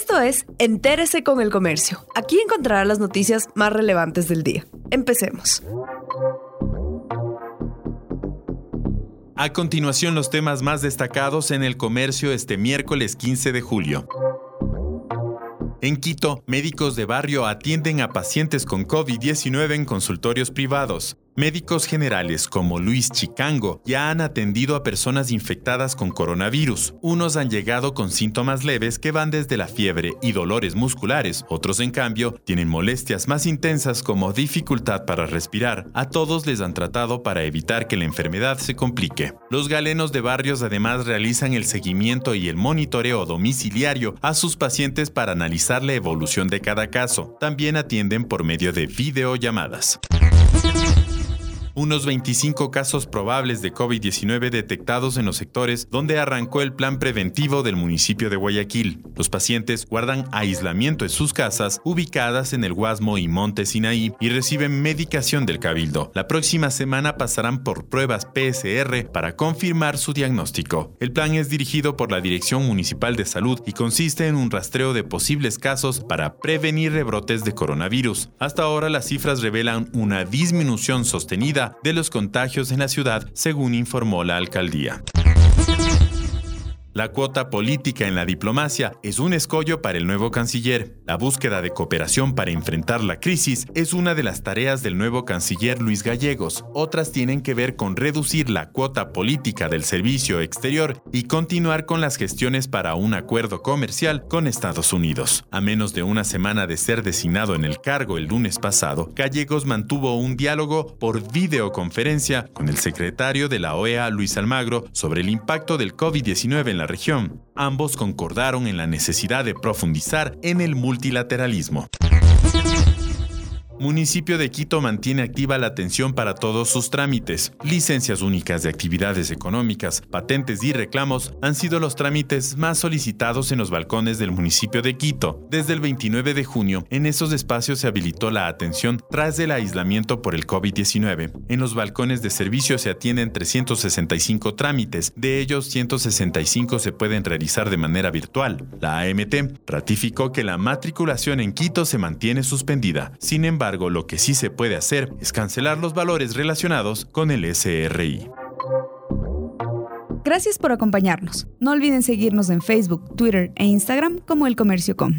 Esto es Entérese con el Comercio. Aquí encontrará las noticias más relevantes del día. Empecemos. A continuación los temas más destacados en el comercio este miércoles 15 de julio. En Quito, médicos de barrio atienden a pacientes con COVID-19 en consultorios privados. Médicos generales como Luis Chicango ya han atendido a personas infectadas con coronavirus. Unos han llegado con síntomas leves que van desde la fiebre y dolores musculares, otros en cambio tienen molestias más intensas como dificultad para respirar. A todos les han tratado para evitar que la enfermedad se complique. Los galenos de barrios además realizan el seguimiento y el monitoreo domiciliario a sus pacientes para analizar la evolución de cada caso. También atienden por medio de videollamadas unos 25 casos probables de COVID-19 detectados en los sectores donde arrancó el plan preventivo del municipio de Guayaquil. Los pacientes guardan aislamiento en sus casas ubicadas en el Guasmo y Monte Sinaí y reciben medicación del cabildo. La próxima semana pasarán por pruebas PSR para confirmar su diagnóstico. El plan es dirigido por la Dirección Municipal de Salud y consiste en un rastreo de posibles casos para prevenir rebrotes de coronavirus. Hasta ahora las cifras revelan una disminución sostenida de los contagios en la ciudad, según informó la alcaldía. La cuota política en la diplomacia es un escollo para el nuevo canciller. La búsqueda de cooperación para enfrentar la crisis es una de las tareas del nuevo canciller Luis Gallegos. Otras tienen que ver con reducir la cuota política del servicio exterior y continuar con las gestiones para un acuerdo comercial con Estados Unidos. A menos de una semana de ser designado en el cargo el lunes pasado, Gallegos mantuvo un diálogo por videoconferencia con el secretario de la OEA, Luis Almagro, sobre el impacto del COVID-19 en la región. Ambos concordaron en la necesidad de profundizar en el multilateralismo. Municipio de Quito mantiene activa la atención para todos sus trámites. Licencias únicas de actividades económicas, patentes y reclamos han sido los trámites más solicitados en los balcones del municipio de Quito. Desde el 29 de junio, en esos espacios se habilitó la atención tras el aislamiento por el COVID-19. En los balcones de servicio se atienden 365 trámites, de ellos 165 se pueden realizar de manera virtual. La AMT ratificó que la matriculación en Quito se mantiene suspendida. Sin embargo, lo que sí se puede hacer es cancelar los valores relacionados con el SRI. Gracias por acompañarnos. No olviden seguirnos en Facebook, Twitter e Instagram como El Comercio Com.